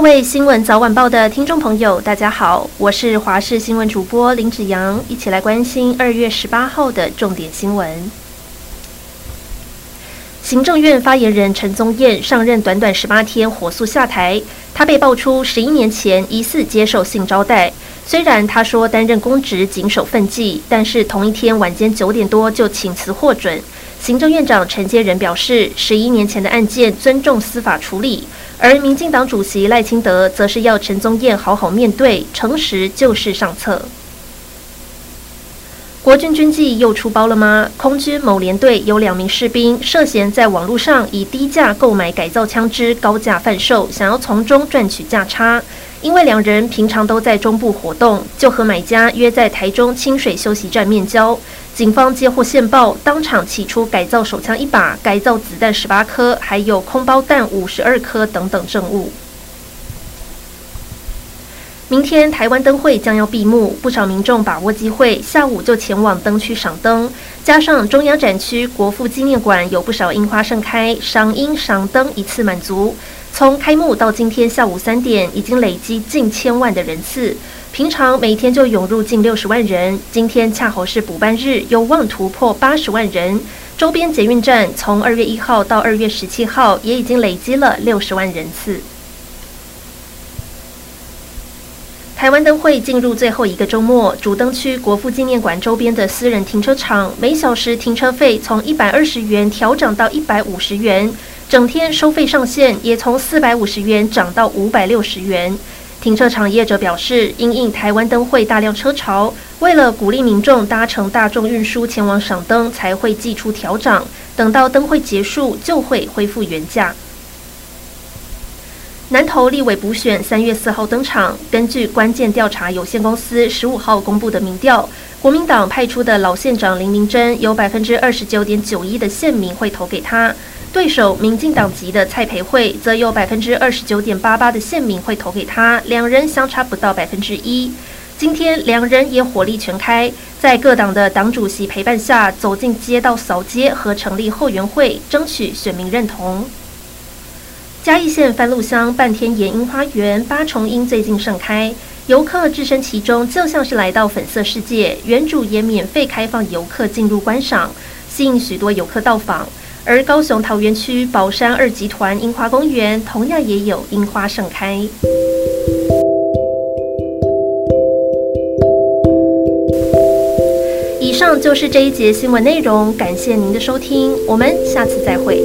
各位新闻早晚报的听众朋友，大家好，我是华视新闻主播林子阳，一起来关心二月十八号的重点新闻。行政院发言人陈宗彦上任短短十八天，火速下台。他被爆出十一年前疑似接受性招待，虽然他说担任公职谨守分际，但是同一天晚间九点多就请辞获准。行政院长陈建仁表示，十一年前的案件尊重司法处理，而民进党主席赖清德则是要陈宗彦好好面对，诚实就是上策。国军军纪又出包了吗？空军某连队有两名士兵涉嫌在网络上以低价购买改造枪支，高价贩售，想要从中赚取价差。因为两人平常都在中部活动，就和买家约在台中清水休息站面交。警方接获线报，当场起出改造手枪一把、改造子弹十八颗，还有空包弹五十二颗等等证物。明天台湾灯会将要闭幕，不少民众把握机会，下午就前往灯区赏灯。加上中央展区国父纪念馆有不少樱花盛开，赏樱赏灯一次满足。从开幕到今天下午三点，已经累积近千万的人次。平常每天就涌入近六十万人，今天恰好是补班日，有望突破八十万人。周边捷运站从二月一号到二月十七号，也已经累积了六十万人次。台湾灯会进入最后一个周末，主灯区国父纪念馆周边的私人停车场，每小时停车费从一百二十元调涨到一百五十元，整天收费上限也从四百五十元涨到五百六十元。停车场业者表示，因应台湾灯会大量车潮，为了鼓励民众搭乘大众运输前往赏灯，才会祭出调涨，等到灯会结束就会恢复原价。南投立委补选三月四号登场。根据关键调查有限公司十五号公布的民调，国民党派出的老县长林明珍有百分之二十九点九一的县民会投给他，对手民进党籍的蔡培慧则有百分之二十九点八八的县民会投给他，两人相差不到百分之一。今天两人也火力全开，在各党的党主席陪伴下，走进街道扫街和成立后援会，争取选民认同。嘉义县番路乡半天岩樱花园八重樱最近盛开，游客置身其中就像是来到粉色世界。园主也免费开放游客进入观赏，吸引许多游客到访。而高雄桃园区宝山二集团樱花公园同样也有樱花盛开。以上就是这一节新闻内容，感谢您的收听，我们下次再会。